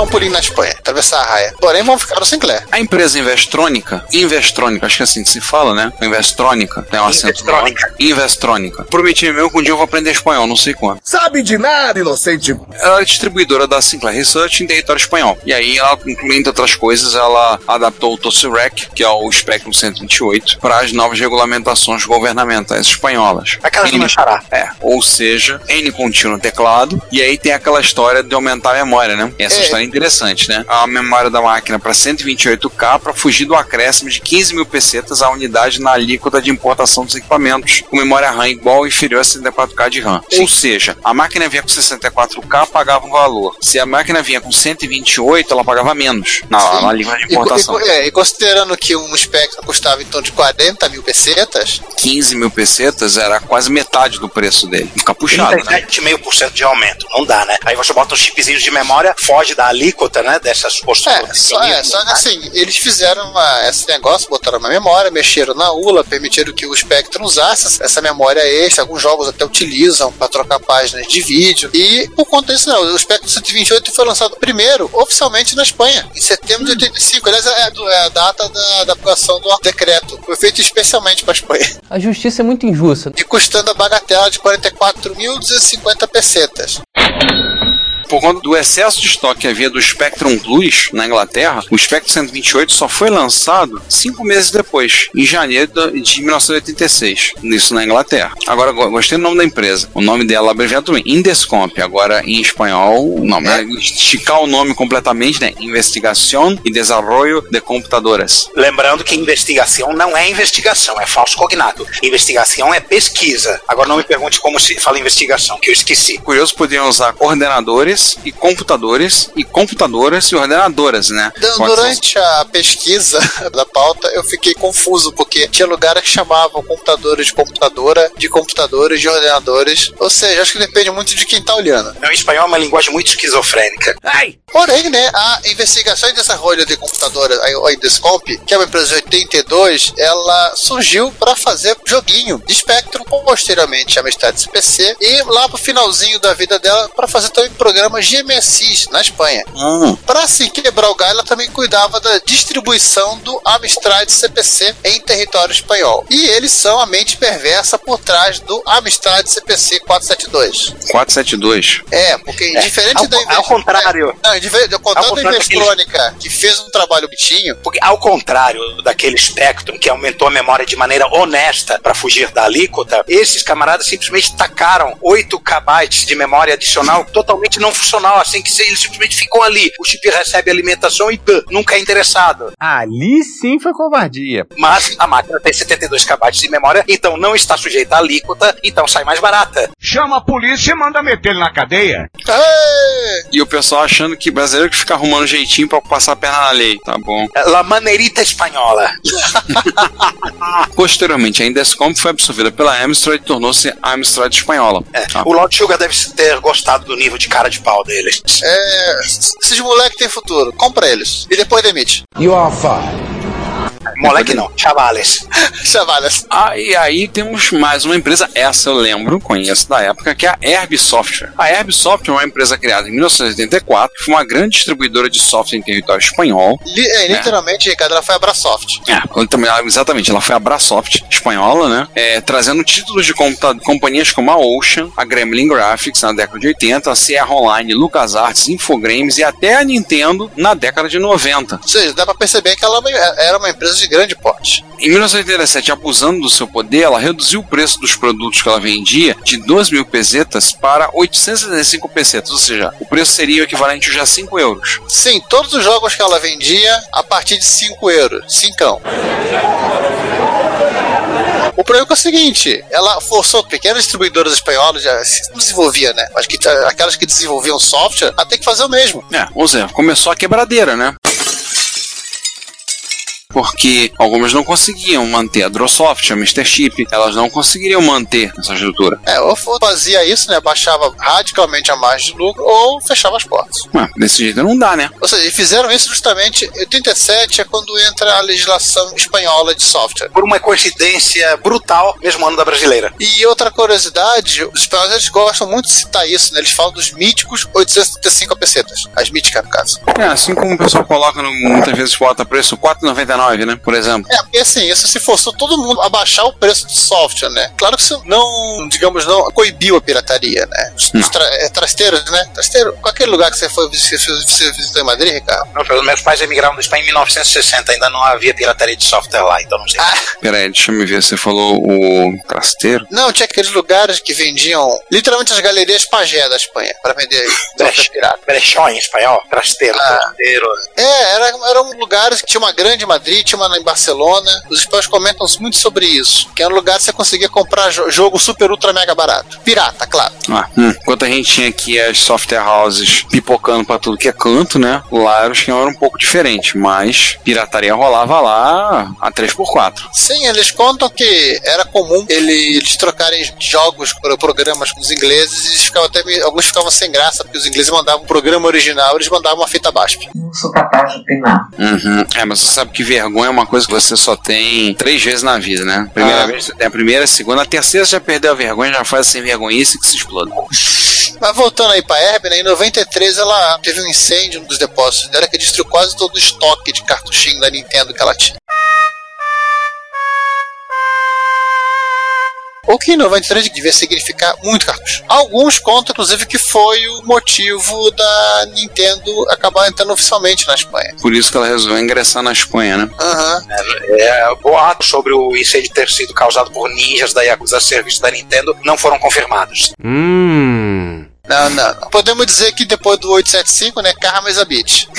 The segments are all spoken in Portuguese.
Dar um pulinho na Espanha, atravessar a raia. Porém, vamos ficar no Sinclair. A empresa Investrônica, Investrônica, acho que é assim que se fala, né? Investrônica, tem um acento. Investrônica. Investrônica. Prometi meu que um dia eu vou aprender espanhol, não sei quando. Sabe de nada, inocente. Ela é distribuidora da Sinclair Research em território espanhol. E aí, ela, incluindo outras coisas, ela adaptou o TOSIREC, que é o Spectrum 128, para as novas regulamentações governamentais espanholas. Aquelas N- Machará. É, ou seja, N contínuo no teclado, e aí tem aquela história de aumentar a memória, né? Essa É. história é interessante, né? A memória da máquina para 128K para fugir do acréscimo de 15 mil pesetas a unidade na alíquota de importação dos equipamentos, com memória RAM igual ou inferior a 64K de RAM. Ou seja, a máquina vinha com 64K, pagava um valor. Se a máquina vinha com 128, ela pagava menos na, Sim. na alíquota de E, co- e importação. co- é, e considerando que um Spectrum custava em torno de 40 mil pesetas, 15 mil pesetas era quase metade do preço dele. Fica puxado, né? 37,5% de aumento. Não dá, né? Aí você bota um chipzinho de memória, foge da alíquota, né? Dessas posturas. É, só, é, só assim, eles fizeram uma- esse negócio, botaram uma memória, mexeram na ULA, permitiram que o Spectrum usasse essa- memória extra, alguns jogos até utilizam para trocar páginas de vídeo, e por conta disso não, o Spectrum 128 foi lançado primeiro, oficialmente na Espanha, em setembro de 85, aliás é, a- é a data da, da aprovação do decreto, foi feito especialmente para a Espanha, A justiça é muito injusta. e custando a bagatela de 44.250 pesetas. Por conta do excesso de estoque que havia do Spectrum Plus na Inglaterra, o Spectrum 128 só foi lançado cinco meses depois, em janeiro de 1986, isso na Inglaterra. Agora, go- gostei do nome da empresa. O nome dela abreviado também, Indescomp. Agora, em espanhol, o nome, é. esticar o nome completamente, né? Investigação e Desarrollo de Computadoras. Lembrando que investigação não é investigação, é falso cognato. Investigação é pesquisa. Agora não me pergunte como se fala investigação, que eu esqueci. Curioso, podiam usar coordenadores e computadores e computadoras e ordenadoras, né? Durante a pesquisa da pauta, eu fiquei confuso, porque tinha lugares que chamavam computadores de computadora, de computadores, de ordenadores. Ou seja, acho que depende muito de quem tá olhando. O espanhol é uma linguagem muito esquizofrênica. Porém, né, a investigação e desenvolvimento de computadora, a Indescomp, que é uma empresa de 82, ela surgiu para fazer joguinho de Spectrum, posteriormente a Amstrad CPC, e lá pro finalzinho da vida dela, para fazer também programas de MSIs na Espanha. Hum. Para assim quebrar o galho, ela também cuidava da distribuição do Amstrad CPC em território espanhol. E eles são a mente perversa por trás do Amstrad CPC 472. 472. É, porque É, diferente ao- da ao contrário. Não, diferente, ao contrário Ao da contrário Investrônica, que fez um trabalho bonitinho, Porque, ao contrário daquele Spectrum que aumentou a memória de maneira honesta para fugir da alíquota, esses camaradas simplesmente tacaram 8 KB de memória adicional totalmente não funcional, assim que ele simplesmente ficou ali. O chip recebe alimentação e tã, nunca é interessado. Ali sim foi covardia. Mas a máquina tem 72 KB de memória, então não está sujeita à alíquota, então sai mais barata. Chama a polícia e manda meter ele na cadeia. Ê! E o pessoal achando que brasileiro que fica arrumando jeitinho pra passar a perna na lei. Tá bom. La maneirita espanhola. Posteriormente, a Indescomp foi absorvida pela Amstrad e tornou-se a Amstrad espanhola. É, Tá. O Lord Sugar deve ter gostado do nível de cara de pau dele. é, esses moleques têm futuro, compra eles. E depois demite. You are fired. Moleque não, chavales. Chavalas. Ah, e aí temos mais uma empresa, essa eu lembro, conheço da época, que é a Herb Software. A Herb Software é uma empresa criada em 1984, que foi uma grande distribuidora de software em território espanhol. Li- é, literalmente, Ricardo, ela foi a Brasoft. É, também- ela- exatamente, ela foi a Brasoft espanhola, né? É, trazendo títulos de companhias como a Ocean, a Gremlin Graphics na década de 80, a Sierra Online, LucasArts, Infogrames e até a Nintendo na década de 90. Ou seja, dá pra perceber que ela era uma empresa de grande porte. Em 1987, abusando do seu poder, ela reduziu o preço dos produtos que ela vendia de 2 mil pesetas para 865 pesetas, ou seja, o preço seria o equivalente hoje a 5 euros. Sim, todos os jogos que ela vendia a partir de 5 euros. Cincão. O problema é o seguinte, ela forçou pequenas distribuidoras espanholas, já se desenvolvia, né? Acho que tá- aquelas que desenvolviam software, a ter que fazer o mesmo. É, ou seja, começou a quebradeira, né? Porque algumas não conseguiam manter a Drosoft, a Mr. Chip, elas não conseguiriam manter essa estrutura. É, ou fazia isso, né? Baixava radicalmente a margem de lucro, ou fechava as portas. Ué, desse jeito não dá, né? Ou seja, e fizeram isso justamente em 87 é quando entra a legislação espanhola de software. Por uma coincidência brutal, mesmo ano da brasileira. E outra curiosidade, os espanhóis eles gostam muito de citar isso, né? Eles falam dos míticos 835 pesetas. As míticas, no caso. É, assim como o pessoal coloca, no- muitas vezes bota preço 4,99, né? Por exemplo. É, porque assim, isso se forçou todo mundo a baixar o preço do software, né? Claro que isso não, digamos, não coibiu a pirataria, né? Os, os tra é, trasteiros, né? Trasteiro, qualquer lugar que você foi você, você visitou em Madrid, Ricardo? Não, pelos meus pais emigraram do Espanha em 1960, ainda não havia pirataria de software lá, então não sei. Ah, Pera aí, deixa eu me ver. Você falou o trasteiro? não, tinha aqueles lugares que vendiam literalmente as galerias pajé da Espanha para vender pirata. Brechó em espanhol, trasteiro, Ah. trasteiro. É, era, eram lugares que tinha uma grande em Madrid, tinha uma em Barcelona. Os espanhóis comentam muito sobre isso. Que era um lugar que você conseguia comprar jo- jogo super ultra mega barato. Pirata, claro. Ah, hum. Enquanto a gente tinha aqui as software houses pipocando pra tudo que é canto, né? Lá era o esquema era um pouco diferente, mas pirataria rolava lá a 3x4. Sim, eles contam que era comum ele- eles trocarem jogos por programas com os ingleses e ficavam até meio- alguns ficavam sem graça, porque os ingleses mandavam um programa original, eles mandavam uma fita BASP. Não sou capaz de opinar. Uhum. É, mas você sabe que vergonha é uma coisa que você só tem três vezes na vida, né? Primeira Ah. vez você tem a primeira, a segunda, a terceira você já perdeu a vergonha, já faz sem vergonhice que se exploda. Mas voltando aí pra Herbie, né, em 93 ela teve um incêndio nos depósitos dela que destruiu quase todo o estoque de cartuchinho da Nintendo que ela tinha. O que em 93 devia significar muito cartucho. Alguns contam, inclusive, que foi o motivo da Nintendo acabar entrando oficialmente na Espanha. Por isso que ela resolveu ingressar na Espanha, né? Aham. É, boatos sobre o incêndio ter sido causado por ninjas da Yakuza Serviço da Nintendo não foram confirmados. Hum. Não, não, não. Podemos dizer que depois do 875, né, Karma is a bitch.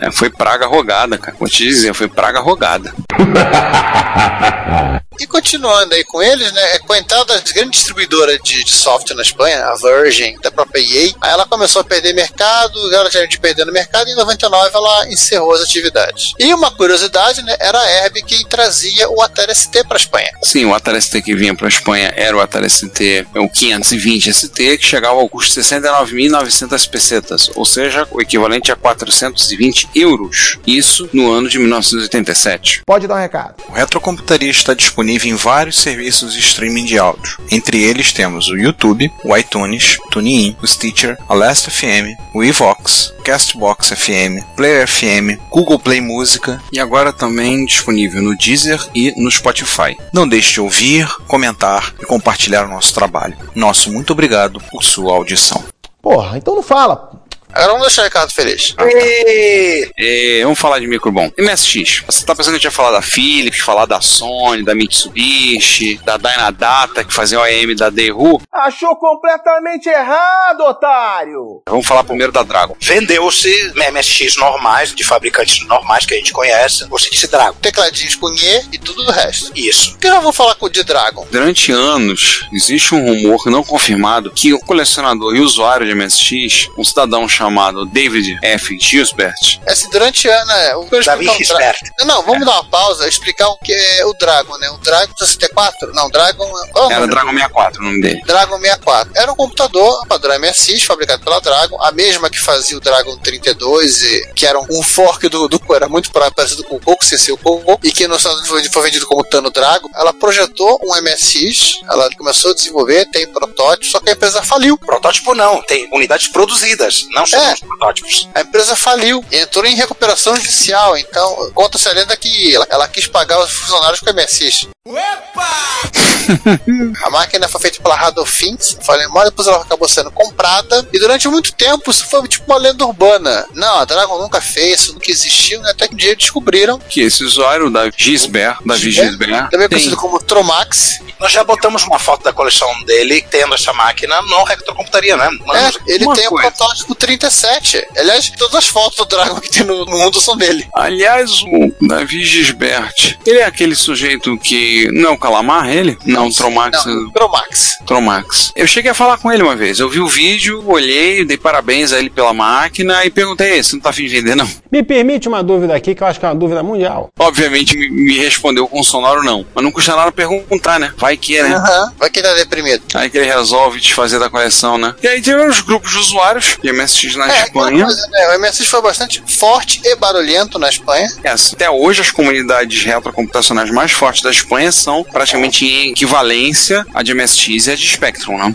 É, foi praga rogada, cara. Vou te dizer, foi praga rogada. E continuando aí com eles, né, com a entrada das grandes distribuidoras de, de software na Espanha, a Virgin, da própria EA, aí ela começou a perder mercado, ela já de perdendo mercado, e em 99 ela encerrou as atividades. E uma curiosidade, né, era a Herb quem trazia o Atari ST para a Espanha. Sim, o Atari ST que vinha para a Espanha era o Atari ST, o 520 ST, que chegava ao custo de 69.900 pesetas, ou seja, o equivalente a 420 euros. Isso no ano de 1987. Pode dar um recado. O Retrocomputaria está disponível em vários serviços de streaming de áudio. Entre eles temos o YouTube, o iTunes, o TuneIn, o Stitcher, a Last FM, o Evox, Castbox FM, Player FM, Google Play Música. E agora também disponível no Deezer e no Spotify. Não deixe de ouvir, comentar e compartilhar o nosso trabalho. Nosso muito obrigado por sua audição. Porra, então não fala. Agora vamos deixar o Ricardo feliz. E... É, vamos falar de micro bom. MSX. Você tá pensando que a gente ia falar da Philips, falar da Sony, da Mitsubishi, da Dynadata, que fazia o AM da Daewoo? Achou completamente errado, otário! Vamos falar primeiro da Dragon. Vendeu-se MSX normais, de fabricantes normais que a gente conhece. Você disse Dragon. Tecladinhos com Nhê e tudo o resto. Isso. Por que eu vou falar com o de Dragon? Durante anos, existe um rumor não confirmado que o colecionador e usuário de MSX, um cidadão chamado David F. Gilbert, Esse durante ano é. o- Davi o Dra- Gisbert. Não, vamos dar uma pausa e explicar o que é o Dragon, né? O Dragon 64? Não, Dragon. Qual é o era? Dragon 64 o nome dele. Dragon 64. Era um computador padrão MSX, fabricado pela Dragon, a mesma que fazia o Dragon 32, e, que era um fork do, do era muito parecido com o Coco, ser o Coco, e que no Estados Unidos foi, foi vendido como Tano Dragon. Ela projetou um MSX, ela começou a desenvolver, tem protótipo, só que a empresa faliu. Protótipo não, tem unidades produzidas, não É. os protótipos. A empresa faliu e entrou em recuperação judicial. Então, conta-se a lenda que ela, ela quis pagar os funcionários com MSX. A máquina foi feita pela Radolfins, falei mal, depois ela acabou sendo comprada. E durante muito tempo isso foi tipo uma lenda urbana. Não, a Dragon nunca fez, isso nunca existiu, né? Até que um dia descobriram. Que esse usuário, da Gisbert, Davi Gisbert, Também tem- conhecido como Tromax. Nós já botamos uma foto da coleção dele tendo essa máquina no Retrocomputaria, né? É, Mas- ele uma tem coisa. o protótipo 37. Aliás, todas as fotos do Dragon que tem no mundo são dele. Aliás, o Davi Gisbert, ele é aquele sujeito que. Não é o Calamar, ele? Não, o Tromax. Não, Tromax. Tromax. Eu cheguei a falar com ele uma vez. Eu vi o vídeo, olhei, dei parabéns a ele pela máquina e perguntei: você não tá afim de vender, não? Me permite uma dúvida aqui, que eu acho que é uma dúvida mundial. Obviamente me, me respondeu com sonoro não. Mas não custa nada perguntar, né? Vai que, né? Aham. Vai que ele tá deprimido. Aí que ele resolve desfazer da coleção, né? E aí tiveram os grupos de usuários de MSX na É, Espanha. coisa, né? O MSX foi bastante forte e barulhento na Espanha. É, até hoje as comunidades retrocomputacionais mais fortes da Espanha são praticamente em equivalência a de MSX e a de Spectrum, né?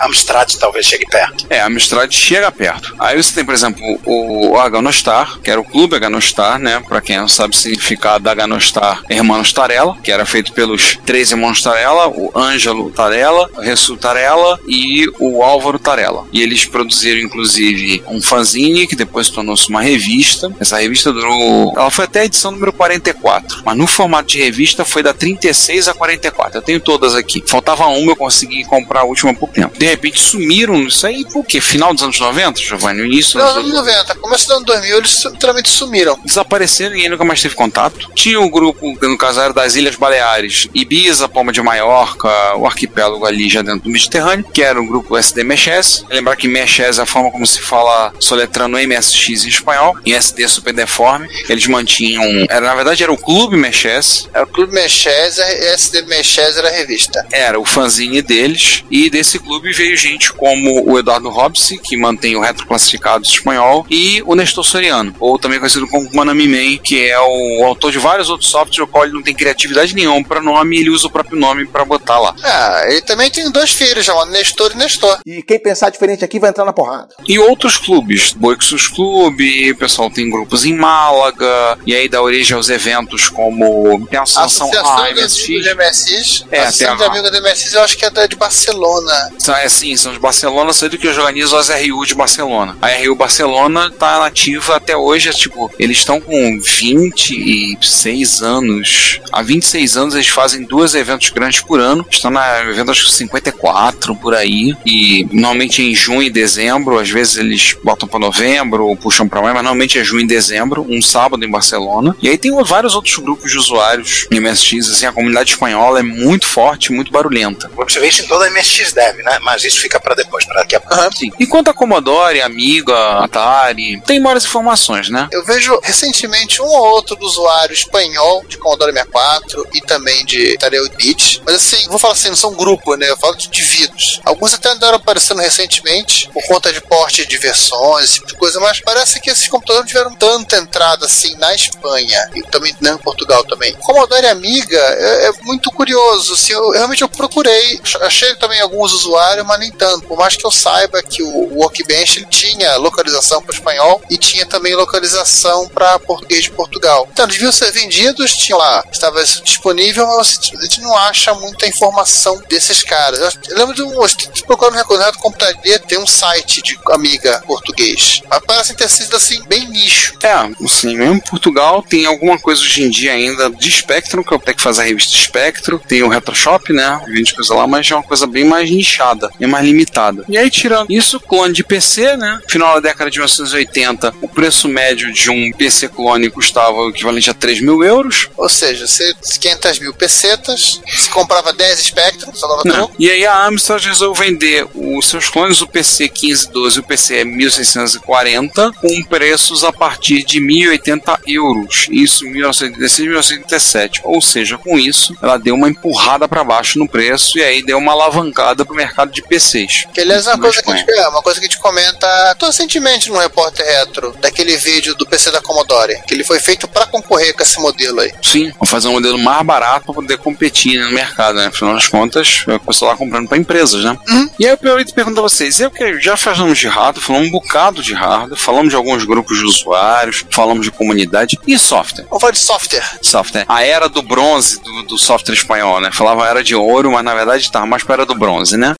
Amstrad talvez chegue perto. É, a Amstrad chega perto. Aí você tem, por exemplo, o, Aganostar, que era o clube Aganostar, né? Pra quem não sabe o significado da Aganostar, Hermanos Tarella, que era feito pelos três irmãos Tarella, o Ângelo Tarella, o Ressu Tarella e o Álvaro Tarella. E eles produziram, inclusive, um fanzine, que depois tornou-se uma revista. Essa revista durou... Ela foi até a edição número 44, mas no formato de revista foi da 36 a 44. Eu tenho todas aqui. Faltava uma, eu consegui comprar a última há pouco tempo. De repente sumiram isso aí, por quê? Final dos anos 90, Giovanni? No início dos Nos anos anos 90, começo dos anos 2000, eles literalmente sumiram. desapareceram e ele nunca mais teve contato. Tinha o grupo, no caso era das Ilhas Baleares, Ibiza, Palma de Maiorca, o arquipélago ali já dentro do Mediterrâneo, que era o grupo SD Meshes. Lembrar que Meshes é a forma como se fala soletrando MSX em espanhol, em SD Super Deforme. Eles mantinham, era, na verdade era o Clube Meshes, Era o Clube a SD Mechés era a revista. era o fanzine deles, e desse clube veio gente como o Eduardo Robsi, que mantém o retroclassificados espanhol, e o Nestor Soriano, ou também conhecido como Manami Man, que é o autor de vários outros softwares, o qual ele não tem criatividade nenhuma para nome, e ele usa o próprio nome para botar lá. Ah, ele também tem dois filhos, chamados Nestor e Nestor. E quem pensar diferente aqui vai entrar na porrada. E outros clubes, Boixus Clube, o pessoal tem grupos em Málaga, e aí dá origem aos eventos como tem a A Associação Associação A de Amigos de MSX. É, a Associação de Amigos de MSX eu acho que é da de Barcelona. São, é, sim, são de Barcelona, sendo que organizam as RU de Barcelona. A RU Barcelona tá nativa até hoje, é, tipo, eles estão com 26 anos. Há 26 anos eles fazem dois eventos grandes por ano. Estão na evento acho que 54 por aí. E normalmente em junho e dezembro, às vezes eles botam para novembro ou puxam para mais, mas normalmente é junho e dezembro, um sábado em Barcelona. E aí tem vários outros grupos de usuários em MSX, assim, a comunidade espanhola é muito forte, muito barulhenta. Você vê isso em toda a MSX Dev, né? Mas isso fica pra depois, pra daqui a pouco. Sim. Enquanto a Commodore, Amiga, Atari, tem maiores informações, né? Eu vejo recentemente um ou outro do usuário espanhol de Commodore 64 e também de Atari 8-bit. Mas assim, vou falar assim, não são grupo, né? Eu falo de indivíduos. Alguns até andaram aparecendo recentemente por conta de porte de versões, esse tipo de coisa, mas parece que esses computadores não tiveram tanta entrada assim na Espanha e também não em Portugal também. Commodore Amiga é, é muito curioso. Assim, eu, realmente eu procurei, achei também alguns usuários, mas nem tanto. Por mais que eu saiba que o, o Workbench ele tinha localização para espanhol e tinha também localização para português de Portugal. Então, eles deviam ser vendidos, tinha lá, estava disponível, mas a gente não acha muita informação desses caras. Eu, eu lembro de um, estou procurando recordar computaria, tem um site de Amiga português. Mas parece ter sido assim, bem nicho. É, assim, mesmo em Portugal tem alguma coisa hoje em dia ainda de Spectrum, que eu tenho que fazer a revista Spectrum, tem o Retroshop, né? Vende coisa lá, mas é uma coisa bem mais nichada, é mais limitada. E aí, tirando isso, clone de PC, né? Final da década de 1980, o preço médio de um PC clone custava o equivalente a 3 mil euros. Ou seja, você 500 mil pesetas, se comprava 10 Spectrum, só dava Não. E aí a Amstrad resolveu vender os seus clones, o PC 1512 e o PC 1640, com preços a partir de 1.080 euros. Isso em 1986 1987. Ou seja, com isso, ela deu uma empurrada para baixo no preço e aí deu uma alavancada para o mercado de PCs. Que aliás é uma coisa, que a gente, é uma coisa que a gente comenta recentemente no Repórter Retro, daquele vídeo do PC da Commodore, que ele foi feito para concorrer com esse modelo aí. Sim, vou fazer um modelo mais barato para poder competir no mercado. Mercado, né? Afinal das contas, pessoal lá comprando pra empresas, né? E aí eu pergunto a vocês, eu que já falamos de hardware, falamos um bocado de hardware, falamos de alguns grupos de usuários, falamos de comunidade e software. Vamos falar de software. Software. A era do bronze do, do software espanhol, né? Falava era de ouro, mas na verdade estava mais para a era do bronze, né?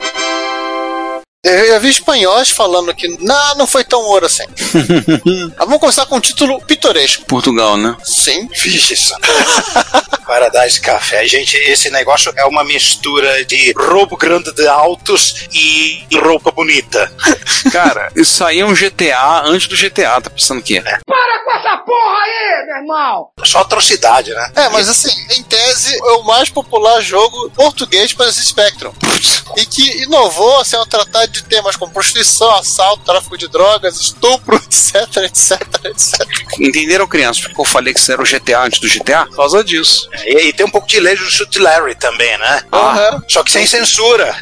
Eu já vi espanhóis falando que não, não foi tão ouro assim. Mas vamos começar com um título pitoresco. Portugal, né? Sim. Vixe, isso. Paradise Café. Gente, esse negócio é uma mistura de roubo grande de autos e roupa bonita. Cara, isso aí é um GTA antes do GTA, tá pensando o quê? Para com essa porra aí, meu irmão! Só atrocidade, né? É, mas assim, em tese, é o mais popular jogo português para esse Spectrum. E que inovou assim, ao tratar de temas como prostituição, assalto, tráfico de drogas, estupro, etc, etc, etc. Entenderam, crianças? Porque eu falei que isso era o GTA antes do GTA? Por causa disso. E, e tem um pouco de lei do Shoot Larry também, né? Aham. Só que sem censura.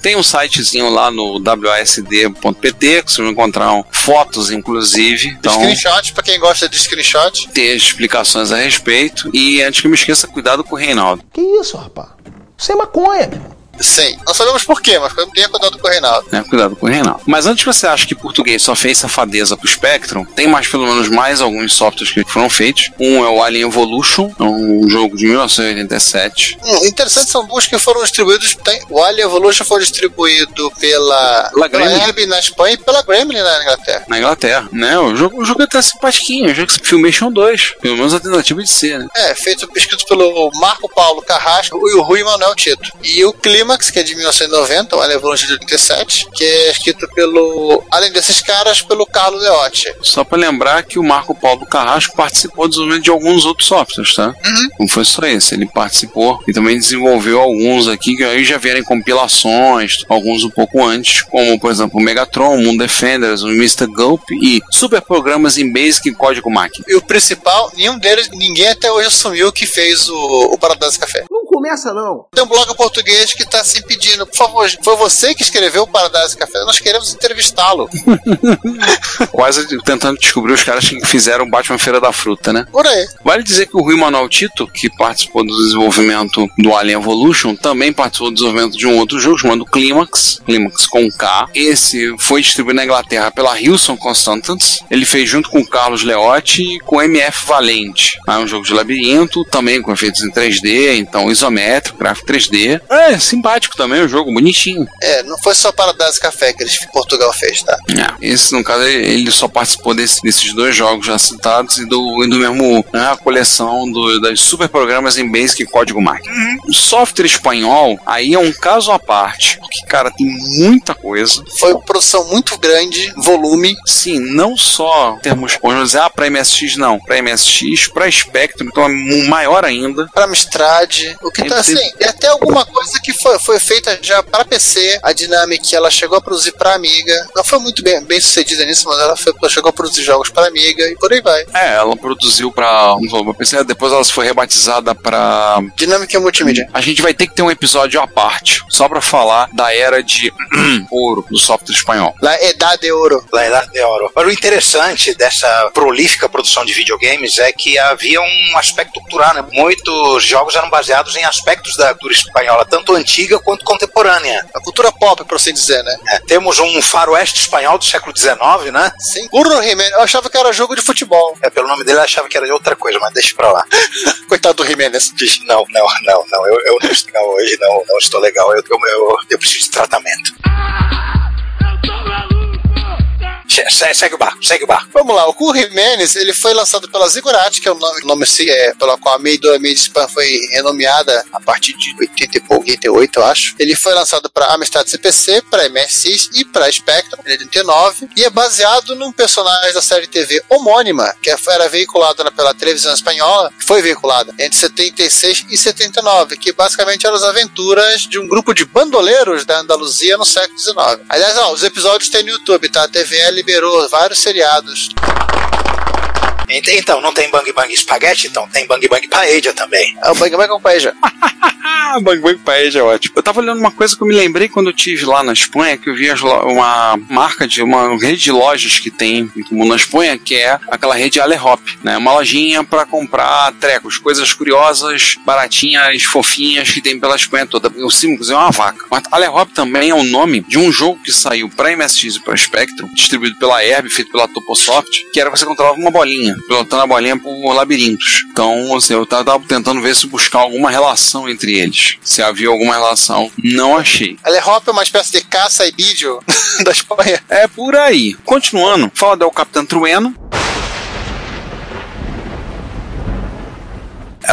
Tem um sitezinho lá no wasd.pt que vocês vão encontrar um- fotos, inclusive. Então, Screenshot, pra quem gosta de screenshot. ter explicações a respeito. E antes que eu me esqueça, cuidado com o Reinaldo. Que isso, rapaz? Isso é maconha, meu irmão. Sim. Não sabemos por quê, mas tenha cuidado com o Reinaldo. né? Cuidado com o Reinaldo. Mas antes que você ache que português só fez safadeza pro Spectrum, tem mais pelo menos mais alguns softwares que foram feitos. Um é o Alien Evolution, é um jogo de 1987. Hum, interessante são duas que foram distribuídos. Tem, o Alien Evolution foi distribuído pela, Pela pela. Herb na Espanha e pela Gremlin na Inglaterra. Na Inglaterra, né? O jogo, o jogo é até simpatiquinho, o jogo é Filmation 2, pelo menos a tentativa de ser, né? É, feito escrito pelo Marco Paulo Carrasco e o Rui Manuel Tito. E o Clímax, que é de 1990, o Alien Evolution de 87, que é escrito pelo. Além desses caras, pelo Carlos Leotti. Só pra lembrar que o Marco Paulo Carrasco participou do desenvolvimento de alguns outros softwares, tá? Não foi só esse, ele participou e também desenvolveu alguns aqui que aí já vieram em compilações, alguns um pouco antes, como por exemplo o Megatron, o Moon Defenders, o Mr. Gulp e super programas em Basic e código máquina. E o principal, nenhum deles, ninguém até hoje assumiu que fez o, o Paradise Café. Não começa, não. Tem um blog português que está se pedindo, por favor, foi você que escreveu o Paradise Café, nós queremos entrevistá-lo. Quase tentando descobrir os caras que fizeram Batman Feira da Fruta, né? Por aí. Vale dizer que o Rui Manuel Tito, que participou do desenvolvimento do Alien Evolution, também participou do desenvolvimento de um outro jogo chamado Climax, Climax com K. Esse foi distribuído na Inglaterra pela Hilson Constantants. Ele fez junto com o Carlos Leotti e com o MF Valente. É um jogo de labirinto, também com efeitos em 3D, então isométrico, gráfico 3D. É, simpático também, o jogo bonitinho. É, não foi só Paradise Café que eles, Portugal fez, tá? É, esse, no caso, ele ele só participou desse- desses dois jogos já citados e do, e do mesmo, né, a coleção do, das super programas em Basic e código máquina. O software espanhol, aí é um caso à parte, porque, cara, tem muita coisa. Foi produção muito grande, volume. Sim, não só termos, vamos dizer, ah, pra MSX não, pra MSX, pra Spectrum, então é maior ainda. Para Amstrad, o que tá assim, e até alguma coisa que foi, foi feita já para PC, a Dynamic ela chegou a produzir para Amiga, não foi muito bem, bem sucedida nisso, mas ela foi- chegou a produzir jogos para Amiga e por aí vai. É, ela produziu falar, pra PC, depois ela foi rebatizada pra Dynamic é multimídia. A gente vai ter que ter um episódio à parte, só pra falar da era de ouro do software espanhol. É Edad de Ouro. Lá em Idade de Ouro. Mas o interessante dessa prolífica produção de videogames é que havia um aspecto cultural, né? Muitos jogos eram baseados em aspectos da cultura espanhola, tanto antiga quanto contemporânea. A cultura pop, por assim dizer, né? É, temos um faroeste espanhol do século XIX, né? Sim. Curro Jimenez, eu achava que era jogo de futebol. É, pelo nome dele eu achava que era de outra coisa, mas deixa pra lá. Coitado do Jimenez. Diz, não, não, não, não, eu, eu não estou legal hoje, não, não estou legal, eu, eu, eu, eu preciso de tratamento. Se- se- Segue o barco, segue o barco. Vamos lá, o Cool Jimenez, ele foi lançado pela Ziggurat, que é o nome, nome é, pela qual a Made Spam foi renomeada a partir de 80 e pouco, 88, eu acho. Ele foi lançado para Amstrad CPC, para MSX e para Spectrum, é de 89, e é baseado num personagem da série TV homônima, que era veiculada pela televisão espanhola, que foi veiculada entre 76 e 79, que basicamente eram as aventuras de um grupo de bandoleiros da Andaluzia no século XIX. Aliás, ó, os episódios tem no YouTube, tá? TVE liberou vários seriados. Ent- Então, não tem Bang Bang Spaghetti? Então, tem Bang Bang Paella também. É o Bang Bang Paella. Ah, Bang Bang Paella é ótimo. Eu tava olhando uma coisa que eu me lembrei quando eu tive lá na Espanha, que eu vi uma marca de uma rede de lojas que tem em comum na Espanha, que é aquela rede Alehop, né? Uma lojinha pra comprar trecos, coisas curiosas, baratinhas, fofinhas que tem pela Espanha toda. O inclusive, é uma vaca. Mas Alehop também é o nome de um jogo que saiu pra MSX e pra Spectrum, distribuído pela Herb, feito pela Toposoft, que era você controlava uma bolinha, pilotando a bolinha por labirintos. Então, assim, eu tava tentando ver se buscar alguma relação entre eles. Se havia alguma relação. Não achei. Alehop é uma espécie de caça e vídeo da Espanha. É por aí. Continuando, fala do Capitão Trueno.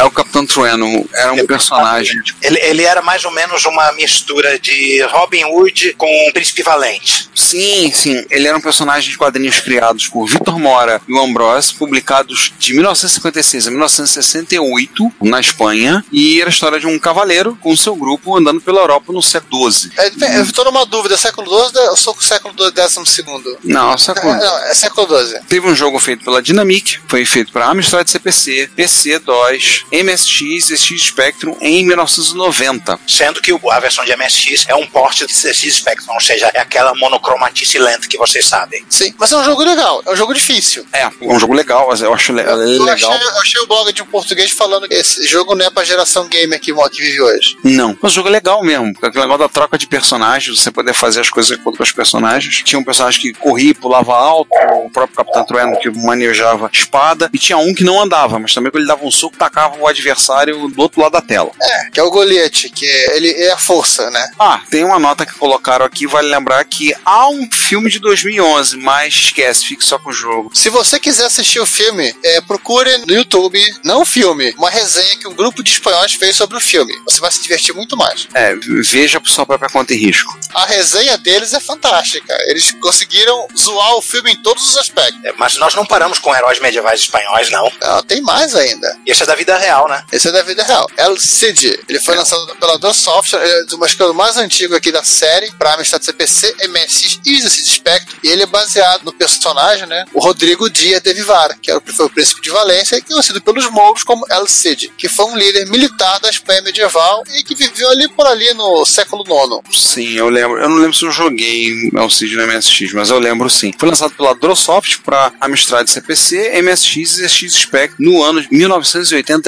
É o Capitão Trueno, era um personagem. Ele, ele era mais ou menos uma mistura de Robin Hood com Príncipe Valente. Sim, sim. Ele era um personagem de quadrinhos criados por Victor Mora e o Ambrose, publicados de 1956 a 1968 na Espanha, e era a história de um cavaleiro com seu grupo andando pela Europa no século XII. É, eu tô numa dúvida, século XII ou sou com o século XII? Não, século É, não, é século XII. Teve um jogo feito pela Dynamic, foi feito para Amstrad CPC, PC, DOS, MSX e SX Spectrum em 1990. Sendo que o- a versão de MSX é um porte de CX Spectrum, ou seja, é aquela monocromatice lenta que vocês sabem. Sim, mas é um jogo legal, é um jogo difícil. É, é um jogo legal, mas eu acho le- Eu, legal. achei, eu achei o blog de um português falando que esse jogo não é pra geração gamer que, que vive hoje. Não, mas o jogo é legal mesmo, porque aquele negócio da troca de personagens, você poder fazer as coisas com os personagens. Tinha um personagem que corria e pulava alto, o próprio Capitão Trueno que manejava espada, e tinha um que não andava, mas também quando ele dava um soco, tacava o adversário do outro lado da tela. É, que é o Goliath, que é- ele é a força, né? Ah, tem uma nota que colocaram aqui, vale lembrar que há um filme de 2011, mas esquece, fique só com o jogo. Se você quiser assistir o filme, é, procure no YouTube, não o filme, uma resenha que um grupo de espanhóis fez sobre o filme. Você vai se divertir muito mais. É, veja por sua própria conta e risco. A resenha deles é fantástica. Eles conseguiram zoar o filme em todos os aspectos. É, Mas nós não paramos com heróis medievais espanhóis, não. Ah, tem mais ainda. E esse é da vida real, né? Esse é da vida real. El Cid. Ele foi lançado pela Dor Software, ele é do acho que é o mais antigo aqui da série, para Amstrad CPC, MSX e ZX Spectrum. E ele é baseado no personagem, né? O Rodrigo Dias de Vivara, que era foi o príncipe de Valência e conhecido pelos mouros como El Cid, que foi um líder militar da Espanha medieval e que viveu ali por ali no século IX. Sim, eu lembro. Eu não lembro se eu joguei Alcide no MSX, mas eu lembro sim. Foi lançado pela Drosoft para Amstrad CPC, MSX e ZX Spectrum no ano de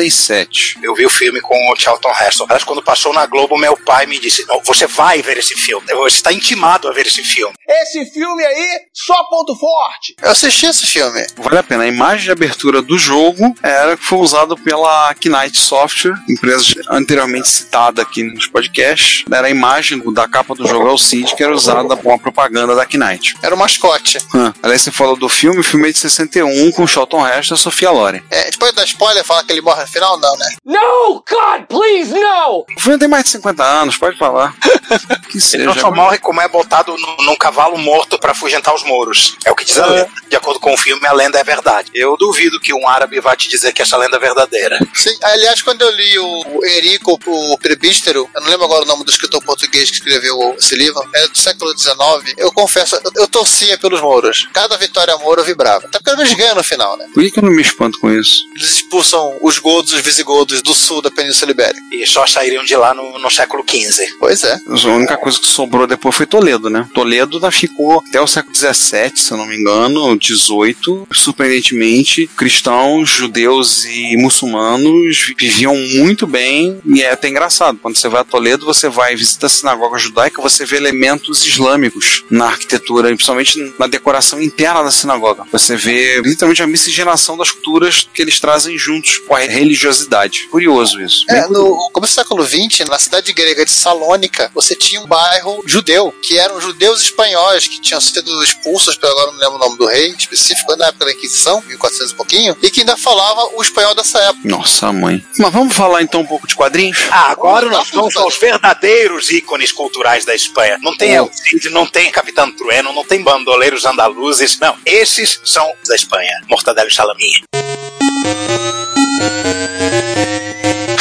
1987. Eu vi o filme com o Charlton Heston. Aliás, quando passou na Globo, meu pai me disse: "Não, Você vai ver esse filme. Você está intimado a ver esse filme. Esse filme aí, só ponto forte. Eu assisti esse filme. Vale a pena. A imagem de abertura do jogo era que foi usada pela Knight Software, empresa anteriormente citada aqui nos podcasts. Era a imagem da capa do jogo Alcide que era usada com a propaganda da Knight. Era o mascote. Hum. Aliás, você falou do filme, o filme é de 61 com Charlton Heston e a Sofia Loren. É, depois da spoiler, falar que ele morre no final, não, né? No, God, please, no! O filme tem mais de 50 anos, pode falar. que Ele não seja. só morre como é botado num, num cavalo morto para afugentar os mouros. É o que diz a lenda. De acordo com o filme, a lenda é verdade. Eu duvido que um árabe vá te dizer que essa lenda é verdadeira. Sim, aliás, quando eu li o, o Enrico, o Prebístero, eu não lembro agora o nome do escritor português que escreveu esse livro, é do século XIX, eu confesso, eu, eu torcia pelos mouros. Cada vitória moura eu vibrava. Até porque eles ganham no final, né? Por que eu não me espanto com isso? Eles expulsam os godos, os visigodos do sul da Península Ibérica. E só sairiam de lá no, no século XV. Pois é. A única coisa que sobrou depois foi Toledo, né? Toledo ficou até o século XVII, se eu não me engano, XVIII. Surpreendentemente, cristãos, judeus e muçulmanos viviam muito bem e é até engraçado. Quando você vai a Toledo, você vai visitar a sinagoga judaica, você vê elementos islâmicos na arquitetura, e principalmente na decoração interna da sinagoga. Você vê literalmente a miscigenação das culturas que eles trazem juntos com a religiosidade. Curioso isso. É, no começo do século XX, na cidade grega de Salônica, você tinha um bairro judeu, que eram judeus espanhóis que tinham sido expulsos, pelo agora não lembro o nome do rei específico, na época da Inquisição, 1400 e pouquinho, e que ainda falava o espanhol dessa época. Nossa, mãe. Mas vamos falar então um pouco de quadrinhos? Ah, agora nós vamos aos verdadeiros ícones culturais da Espanha. Não tem El Cid, não tem Capitão Trueno, não tem bandoleiros andaluzes. Não, esses são da Espanha. Mortadelo e Salaminha. Ha ha.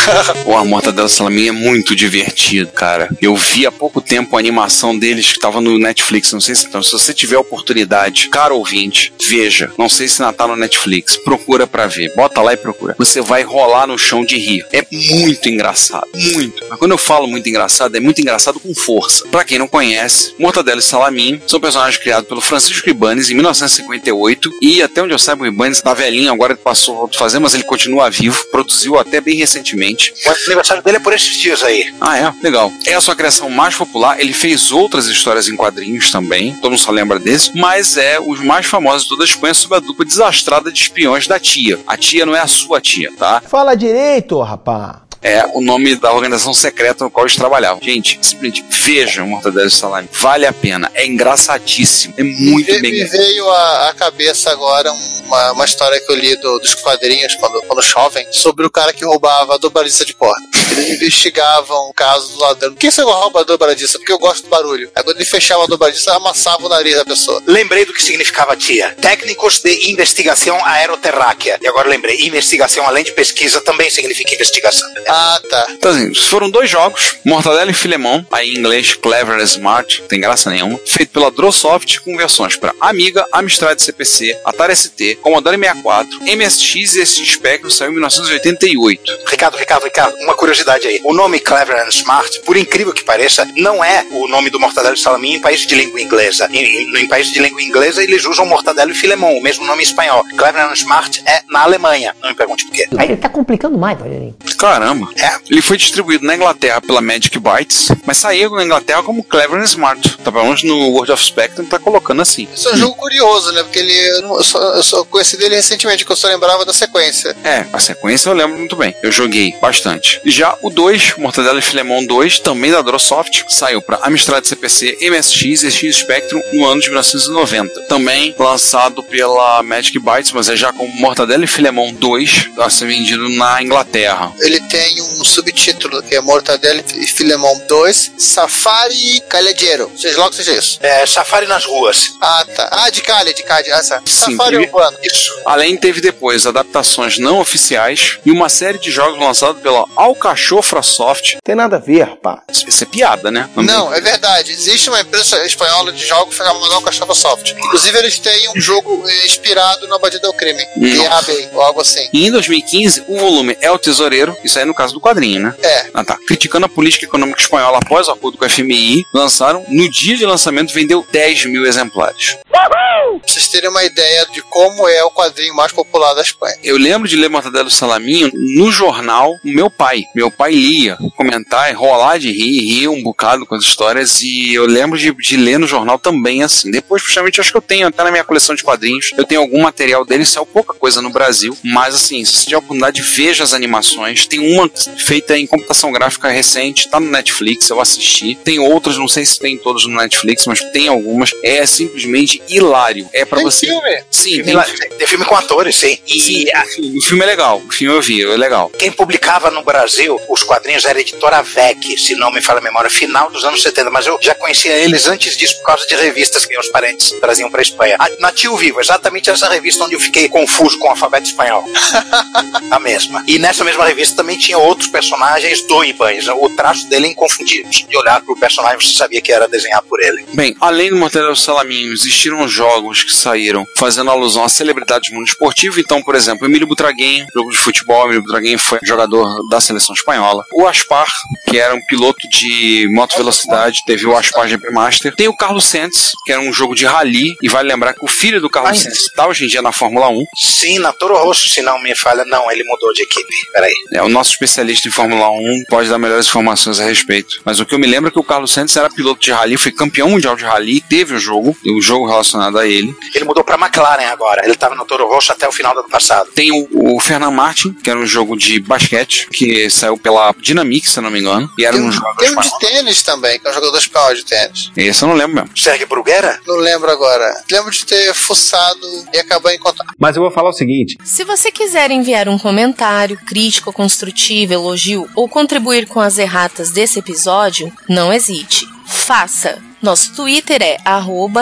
Pô, a Mortadela Salami é muito divertido, cara. Eu vi há pouco tempo a animação deles que tava no Netflix. Não sei se então, se você tiver oportunidade, caro ouvinte, veja. Não sei se ainda tá no Netflix. Procura pra ver. Bota lá e procura. Você vai rolar no chão de rir. É muito engraçado. Muito. Mas quando eu falo muito engraçado, é muito engraçado com força. Pra quem não conhece, Mortadela e Salamin são personagens criados pelo Francisco Ibanez em 1958 e até onde eu saiba o Ibanez tá velhinho, agora ele passou a fazer, mas ele continua vivo, produziu até bem recentemente. O aniversário dele é por esses dias aí. Ah, é? Legal. É a sua criação mais popular. Ele fez outras histórias em quadrinhos também. Todo mundo só lembra desse. Mas é os mais famosos de toda a Espanha sob a dupla desastrada de espiões da tia. A tia não é a sua tia, tá? Fala direito, rapá. É o nome da organização secreta no qual eles trabalhavam. Gente, simplesmente vejam Mortadela e Salame. Vale a pena. É engraçadíssimo. É muito me, bem me veio à, à cabeça agora uma, uma história que eu li do- dos quadrinhos quando, quando jovem sobre o cara que roubava a dobradiça de porta. Eles investigavam o caso do ladrão. Quem você rouba a dobradiça? Porque eu gosto do barulho. Aí quando ele fechava a dobradiça, amassava o nariz da pessoa. Lembrei do que significava tia. Técnicos de investigação aeroterráquea. E agora lembrei, investigação além de pesquisa também significa investigação. Ah, tá. Então, assim, foram dois jogos, Mortadela e Filemon, aí em inglês Clever and Smart, não tem graça nenhuma, feito pela Drawsoft com versões para Amiga, Amstrad CPC, Atari ST, Commodore 64, MSX e ST Spectrum saiu em 1988. Ricardo, Ricardo, Ricardo, uma curiosidade aí. O nome Clever and Smart, por incrível que pareça, não é o nome do mortadelo e salaminho em países de língua inglesa. Em, em, em países de língua inglesa, eles usam mortadelo e filemon, o mesmo nome em espanhol. Clever and Smart é na Alemanha. Não me pergunte por quê. Aí ele tá complicando mais, Rogerinho. Caramba. É. Ele foi distribuído na Inglaterra pela Magic Bytes, mas saiu na Inglaterra como Clever and Smart. Tá pelo menos no World of Spectrum tá colocando assim. Esse é um jogo curioso, né? Porque ele. Eu, não- eu só, eu só conheci dele recentemente, que eu só lembrava da sequência. É, a sequência eu lembro muito bem. Eu joguei bastante. Já o 2, Mortadela e Filemon 2, também da Drawsoft, saiu para Amstrad CPC, MSX e X Spectrum no ano de 1990. Também lançado pela Magic Bytes, mas é já como Mortadela e Filemon 2, a ser vendido na Inglaterra. Ele tem um subtítulo que é Mortadela e Filemon 2, Safari Calheiro. Seja logo que seja isso. É, safari nas ruas. Ah, tá. Ah, de calha, de calha. Ah, tá. Sim, Safari teve- urbano. Isso. Além, teve depois adaptações não oficiais e uma série de jogos lançados pela Alcachofra Soft. Tem nada a ver, rapá. Isso é piada, né? Não, é verdade. Existe uma empresa espanhola de jogos chamada Alcachova Soft. Inclusive, eles têm um jogo eh, inspirado na Bandida do Crime. Diabem, ou algo assim. E em 2015, o volume É o Tesoureiro, isso aí no caso do quadrinho, né? É. Ah tá. Criticando a política econômica espanhola após o acordo com a FMI, lançaram, no dia de lançamento, vendeu 10 mil exemplares. Pra vocês terem uma ideia de como é o quadrinho mais popular da Espanha. Eu lembro de ler Mortadelo Salaminho no jornal meu pai. Meu pai lia, comentar, rolar de rir, rir um bocado com as histórias e eu lembro de, de ler no jornal também assim. Depois, principalmente, acho que eu tenho até na minha coleção de quadrinhos, eu tenho algum material dele, saiu pouca coisa no Brasil, mas assim, se você tiver a oportunidade, veja as animações. Tem uma feita em computação gráfica recente, tá no Netflix, eu assisti. Tem outras, não sei se tem todos no Netflix, mas tem algumas. É simplesmente hilário. É pra Tem você. filme? Sim, tem tem filme com atores, sim. E Sim, a- o filme é legal. O filme eu vi, é legal. quem publicava no Brasil os quadrinhos era a editora VEC, se não me falha a memória, final dos anos 70, mas eu já conhecia eles antes disso por causa de revistas que meus parentes traziam para Espanha. A, na Tio Vivo, exatamente essa revista onde eu fiquei confuso com o alfabeto espanhol. a mesma. E nessa mesma revista também tinha outros personagens do Ibanez. O traço dele é inconfundível. De olhar pro personagem, você sabia que era desenhado por ele. Bem, além do Mortadelo Salaminho, existiram jogos que saíram fazendo alusão a celebridades do mundo esportivo. Então, por exemplo, Emílio Butraguinho, jogo de futebol, Emílio Butraguinho foi jogador da seleção espanhola. O Aspar, que era um piloto de moto velocidade, teve o Aspar GP Master. Tem o Carlos Sainz, que era um jogo de rally, e vale lembrar que o filho do Carlos. Sainz está hoje em dia na Fórmula 1. Sim, na Toro Rosso, se não me falha, não, ele mudou de equipe. Peraí. É, o nosso especialista em Fórmula 1 pode dar melhores informações a respeito. Mas o que eu me lembro é que o Carlos Sainz era piloto de rally, foi campeão mundial de rally, teve o jogo, e o jogo relacionado a ele. Ele mudou pra McLaren agora. Ele estava no Toro Rosso até o final do ano passado. Tem o, o Fernand Martin, que era um jogo de basquete, que saiu pela Dynamic, se eu não me engano, e era Tem, um um- jogo tem um de tênis também, que é um jogador espanhol de tênis. Esse eu não lembro mesmo. Sérgio Bruguera? Não lembro agora. Lembro de ter fuçado e acabar encontrando. Mas eu vou falar o seguinte: Se você quiser enviar um comentário, crítico, construtivo, elogio ou contribuir com as erratas desse episódio, não hesite. Faça! Nosso Twitter é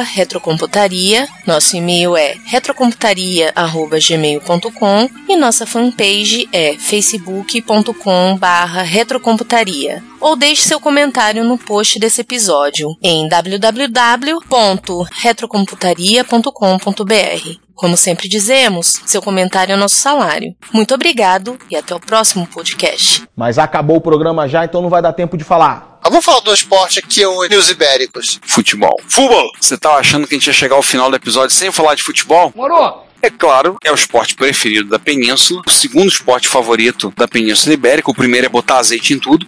retrocomputaria, nosso e-mail é retrocomputaria.gmail.com e nossa fanpage é facebook.com barra retrocomputaria. Ou deixe seu comentário no post desse episódio em www.retrocomputaria.com.br. Como sempre dizemos, seu comentário é nosso salário. Muito obrigado e até o próximo podcast. Mas acabou o programa já, então não vai dar tempo de falar. Ah, vamos falar do esporte que une os ibéricos. Futebol. Futebol! Você tava achando que a gente ia chegar ao final do episódio sem falar de futebol? Morou! É claro, é o esporte preferido da Península, o segundo esporte favorito da Península Ibérica. O primeiro é botar azeite em tudo.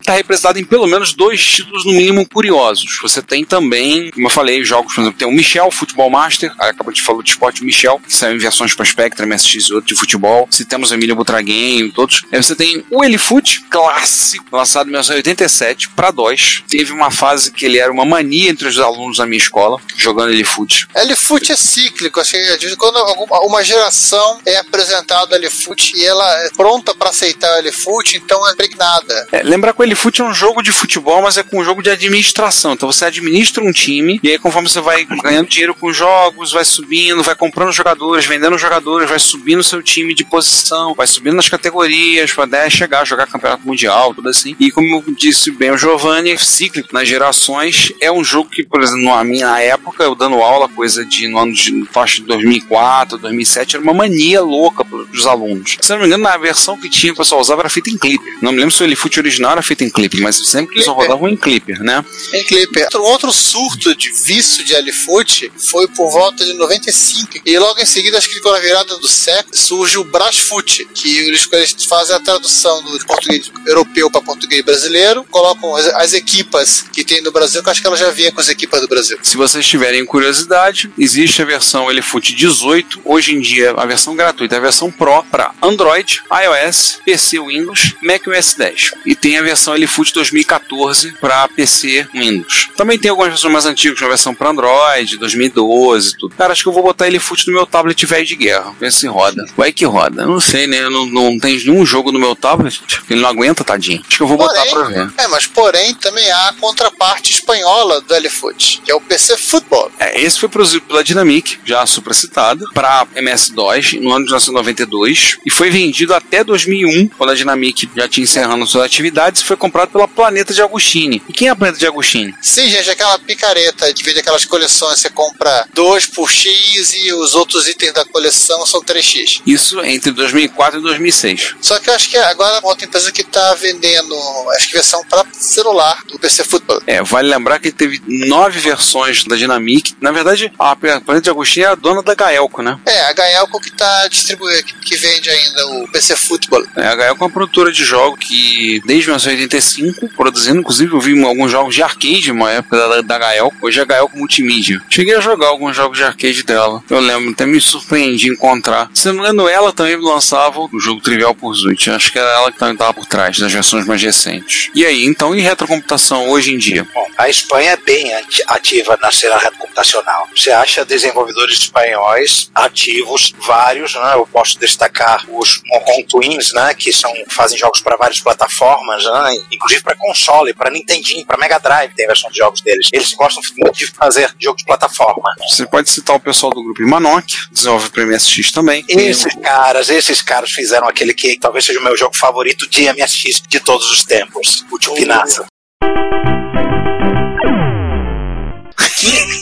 Está representado em pelo menos dois títulos, no mínimo, curiosos. Você tem também, como eu falei, jogos, por exemplo, tem o Michel Futebol Master, acabou de falar de esporte o Michel, que saiu em versões para Spectrum, MSX e outro de futebol. Se temos Emílio Butraguem, todos. Aí você tem o Elifute clássico, lançado em 1987 para DOS. Teve uma fase que ele era uma mania entre os alunos da minha escola, jogando Elifute. Elifute é cíclico, de quando uma geração é apresentada o Elifute e ela é pronta para aceitar o Elifute, então é impregnada. É, lembrar que o Elifute é um jogo de futebol, mas é com um jogo de administração. Então você administra um time, e aí conforme você vai ganhando dinheiro com os jogos, vai subindo, vai comprando jogadores, vendendo jogadores, vai subindo seu time de posição, vai subindo nas categorias, para até chegar a jogar campeonato mundial, tudo assim. E como disse bem o Giovanni, é cíclico nas gerações. É um jogo que, por exemplo, na minha época, eu dando aula, coisa de no ano de faixa de 2004, 2007, era uma mania louca pros alunos. Se não me engano, na versão que tinha, o pessoal usava era feita em clipper. Não me lembro se o Elifute original era feito em clipper, mas sempre eles só rodavam em clipper, né? Em Clipper. Outro, outro surto de vício de Elifute foi por volta de 95. E logo em seguida, acho que com a virada do século, surge o Brasfoot, que eles, eles fazem a tradução do português europeu para português brasileiro, colocam as, as equipas que tem no Brasil, que eu acho que ela já vinha com as equipas do Brasil. Se vocês tiverem curiosidade, existe a versão Elefute 18, hoje em dia a versão gratuita, a versão Pro para Android, iOS, PC Windows, Mac OS 10. E tem a versão Elefute 2014 para PC Windows. Também tem algumas versões mais antigas, uma versão para Android, 2012 e tudo. Cara, acho que eu vou botar Elefute no meu tablet velho de guerra, ver se roda. Vai que roda. Eu não sei, né? Eu não, não tem nenhum jogo no meu tablet, ele não aguenta, tadinho. Acho que eu vou botar pra ver. é, mas porém também há a contraparte espanhola do Elefute, que é o PC Football. É, esse foi produzido pela Dynamic, já supracitado, para MS-DOS no ano de 1992 e foi vendido até 2001, quando a Dynamic já tinha encerrando suas atividades e foi comprado pela Planeta de Agostini. E quem é a Planeta de Agostini? Sim, gente, aquela picareta de vende aquelas coleções, você compra dois por X e os outros itens da coleção são 3X. Isso entre 2004 e 2006. Só que eu acho que agora é outra empresa que está vendendo, acho que versão para celular do PC Football. É, vale lembrar que teve nove versões da Dynamic. Na verdade, a Planeta de Agostini é a dona da Gaelco, né? É, a Gaelco que tá distribuindo, que, vende ainda o PC Football. É, a Gaelco é uma produtora de jogos que, desde 1985, produzindo, inclusive eu vi alguns jogos de arcade, uma época da, da Gaelco. Hoje é Gaelco Multimídia. Cheguei a jogar alguns jogos de arcade dela. Eu lembro, até me surpreendi encontrar. Se não me engano, ela também lançava o jogo Trivial Pursuit. Acho que era ela que também estava por trás das versões mais recentes. E aí, então, e retrocomputação hoje em dia? Bom, a Espanha é bem ati- ativa na cena computacional. Você acha desenvolvedores espanhóis ativos, vários, né? Eu posso destacar os Moncon Twins, né? Que são, fazem jogos para várias plataformas, né? Inclusive para console, para Nintendinho, para Mega Drive tem a versão de jogos deles. Eles gostam muito de fazer jogos de plataforma. Você pode citar o pessoal do grupo Imanok, desenvolve para MSX também. Esses caras, esses caras fizeram aquele que talvez seja o meu jogo favorito de MSX de todos os tempos, o Chupinazo.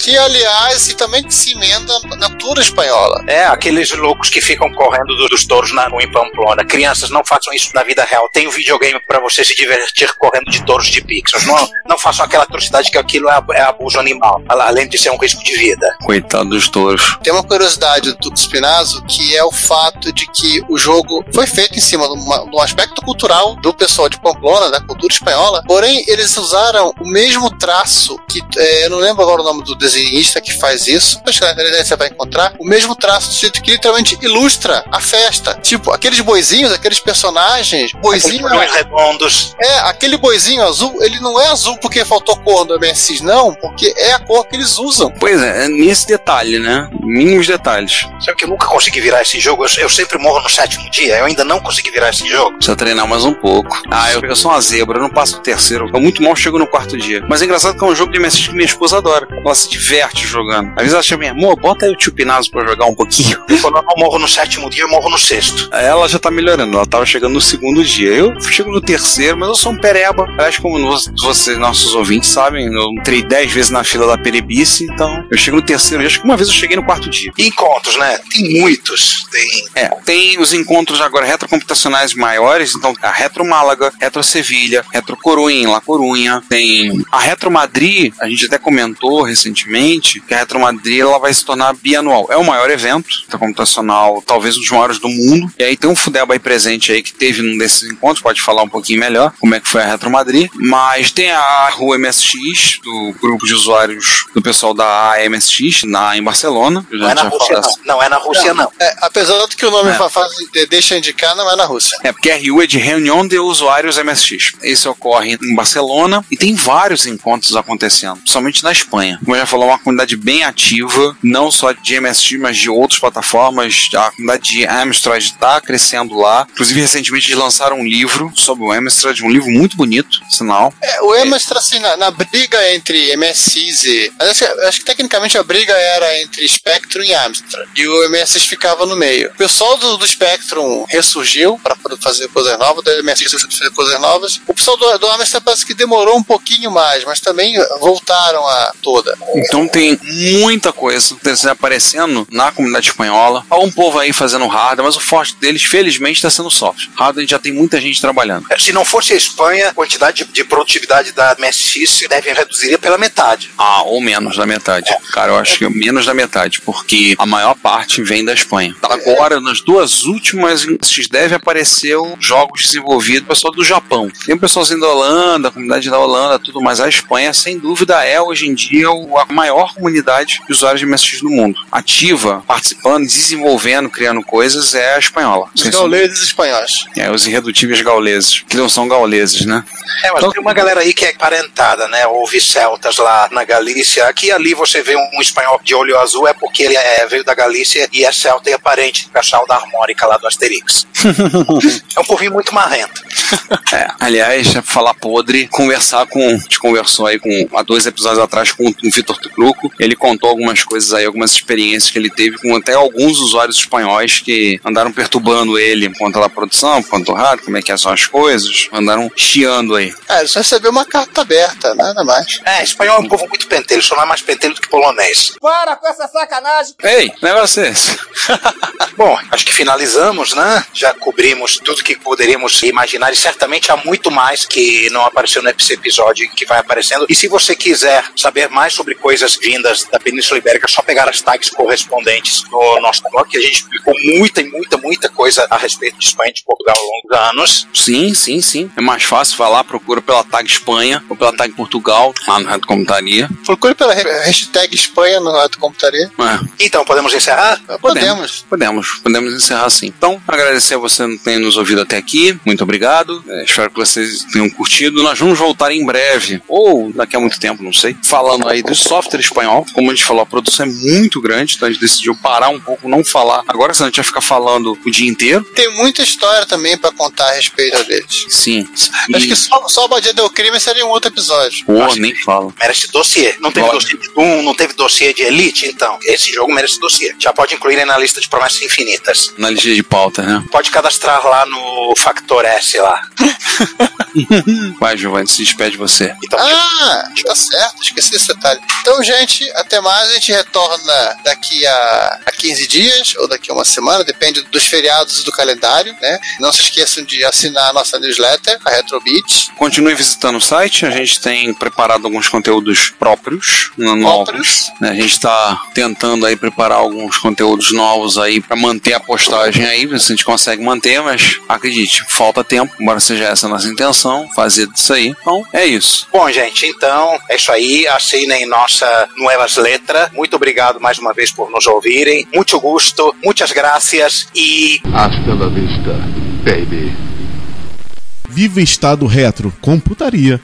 Que, aliás, e também se emenda na cultura espanhola. É, aqueles loucos que ficam correndo do- dos touros na rua em Pamplona. Crianças, não façam isso na vida real. Tem um videogame para você se divertir correndo de touros de pixels. Não, não façam aquela atrocidade que aquilo é, é abuso animal, além de ser um risco de vida. Coitado dos touros. Tem uma curiosidade do Spinazo que é o fato de que o jogo foi feito em cima de, uma- de um aspecto cultural do pessoal de Pamplona, da cultura espanhola, porém eles usaram o mesmo traço que, é, eu não lembro agora o nome do desenhista desenhista que faz isso. Acho que na internet você vai encontrar o mesmo traço do jeito que literalmente ilustra a festa. Tipo, aqueles boizinhos, aqueles personagens, boizinho. Aqueles redondos. É, aquele boizinho azul, ele não é azul porque faltou cor do MSX, não, porque é a cor que eles usam. Pois é, é nesse detalhe, né? Mínimos detalhes. Sabe que eu nunca consegui virar esse jogo? Eu, eu sempre morro no sétimo dia. Eu ainda não consegui virar esse jogo. Precisa treinar mais um pouco. Ah, eu, eu sou uma zebra, eu não passo o terceiro. Eu muito mal chego no quarto dia. Mas é engraçado que é um jogo de MSX que minha esposa adora. Ela se diverte jogando. Às vezes ela chama amor, bota aí o tio Pinazo pra jogar um pouquinho. Quando eu não morro no sétimo dia, eu morro no sexto. Ela já tá melhorando, ela tava chegando no segundo dia. Eu chego no terceiro, mas eu sou um pereba. Aliás, como vocês, nossos ouvintes, sabem, eu entrei dez vezes na fila da perebice, então eu chego no terceiro dia. Acho que uma vez eu cheguei no quarto dia. E encontros, né? Tem muitos. Tem. É, tem os encontros agora retrocomputacionais maiores, então a Retro Málaga, Retro Sevilha, Retro Corunha em La Corunha, tem a Retro Madrid, a gente até comentou recentemente que a Retro Madrid ela vai se tornar bianual. É o maior evento computacional, talvez um dos maiores do mundo. E aí tem um Fudeba aí presente aí que teve num desses encontros, pode falar um pouquinho melhor como é que foi a Retro Madrid. Mas tem a rua MSX, do grupo de usuários do pessoal da AMSX, na, em Barcelona. Não é na Rússia, não. Não é na Rússia, não. não. É, apesar do que o nome é. faz, deixa indicar, não é na Rússia. É, porque a RU é de Reunião de Usuários MSX. Esse ocorre em Barcelona e tem vários encontros acontecendo, principalmente na Espanha. Como já falou, uma comunidade bem ativa, não só de MSX, mas de outras plataformas. A comunidade de Amstrad está crescendo lá. Inclusive, recentemente eles lançaram um livro sobre o Amstrad, um livro muito bonito, sinal. É, o Amstrad, assim, na, na, briga entre MSX e. Acho, acho, que tecnicamente a briga era entre Spectrum e Amstrad. E o MSX ficava no meio. O pessoal do, do Spectrum ressurgiu para fazer coisas novas, do MSX fazer coisas novas. O pessoal do, do Amstrad parece que demorou um pouquinho mais, mas também voltaram a toda. Então tem muita coisa aparecendo na comunidade espanhola. Há um povo aí fazendo hardware, mas o forte deles, felizmente, está sendo software. Hardware já tem muita gente trabalhando. É, se não fosse a Espanha, a quantidade de, de produtividade da MSX deve reduzir pela metade. Ah, ou menos da metade. É. Cara, eu acho que menos da metade, porque a maior parte vem da Espanha. Agora, nas duas últimas MSX deve aparecer jogos desenvolvidos pessoal do Japão. Tem o pessoalzinho da Holanda, a comunidade da Holanda, tudo, mas a Espanha, sem dúvida, é hoje em dia a maior comunidade de usuários de MSX no mundo. Ativa, participando, desenvolvendo, criando coisas, é a espanhola. Os gauleses espanhóis. É, os irredutíveis gauleses, que não são gauleses, né? É, mas então, tem uma galera aí que é parentada, né? Houve celtas lá na Galícia. Aqui e ali você vê um espanhol de olho azul, é porque ele é, veio da Galícia e é celta e é parente do pessoal da harmônica lá do Asterix. é um povinho muito marrento. É, aliás, falar podre, conversar com. A gente conversou aí com há dois episódios atrás com o Vitor Truco. Ele contou algumas coisas aí, algumas experiências que ele teve com até alguns usuários espanhóis que andaram perturbando ele quanto à produção, quanto ao rádio, como é que são as coisas, andaram chiando aí. É, ele só recebeu uma carta aberta, nada mais. É, espanhol é um povo muito pentelho, só não é mais pentelho do que polonês. Para com essa sacanagem! Ei, negócio é esse. Bom, acho que finalizamos, né? Já cobrimos tudo que poderíamos imaginar e certamente há muito mais que não apareceu nesse episódio que vai aparecendo. E se você quiser saber mais sobre coisas vindas da Península Ibérica, é só pegar as tags correspondentes no nosso blog, que a gente explicou muita e muita, muita coisa a respeito de Espanha e de Portugal ao longo dos anos. Sim, sim, sim. É mais fácil falar, procura pela tag Espanha ou pela tag Portugal lá no Rádio Computaria. Procure pela hashtag Espanha no Rádio Computaria. É. Então, podemos encerrar? Podemos. Podemos, podemos encerrar sim. Então, agradecer a você que tem nos ouvido até aqui. Muito obrigado. É, espero que vocês tenham curtido. Nós vamos voltar em breve, ou daqui a muito tempo, não sei, falando aí do software espanhol. Como a gente falou, a produção é muito grande, então a gente decidiu parar um pouco, não falar. Agora, senão a gente vai ficar falando o dia inteiro. Tem muita história também para contar a respeito deles. Sim. E... Acho que só, só o Badia deu crime seria um outro episódio. Pô, nem fala. Merece dossiê. Não teve dossiê de Doom, não teve dossiê de Elite, então. Esse jogo merece dossiê. Já pode incluir aí na lista de promessas infinitas. Na lista de pauta, né? Pode cadastrar lá no Factor S lá. Vai, Giovanni, se despede você. Então, ah, tá certo, esqueci desse detalhe. Então, gente, até mais. A gente retorna daqui a, a 15 dias ou daqui a uma semana, depende dos feriados e do calendário, né? Não se esqueçam de assinar a nossa newsletter, a Retrobit. Continue visitando o site, a gente tem preparado alguns conteúdos próprios, próprios. Né? A gente está tentando aí preparar alguns conteúdos novos aí para manter a postagem aí, ver se a gente consegue manter, mas acredite, falta tempo, embora seja essa a nossa intenção coração fazer disso aí. Então, é isso. Bom, gente, então é isso aí. Assinem nossa Nuevas Letras. Muito obrigado mais uma vez por nos ouvirem. Muito gosto, muitas graças e. Hasta la vista, baby. Viva Estado Retro, computaria.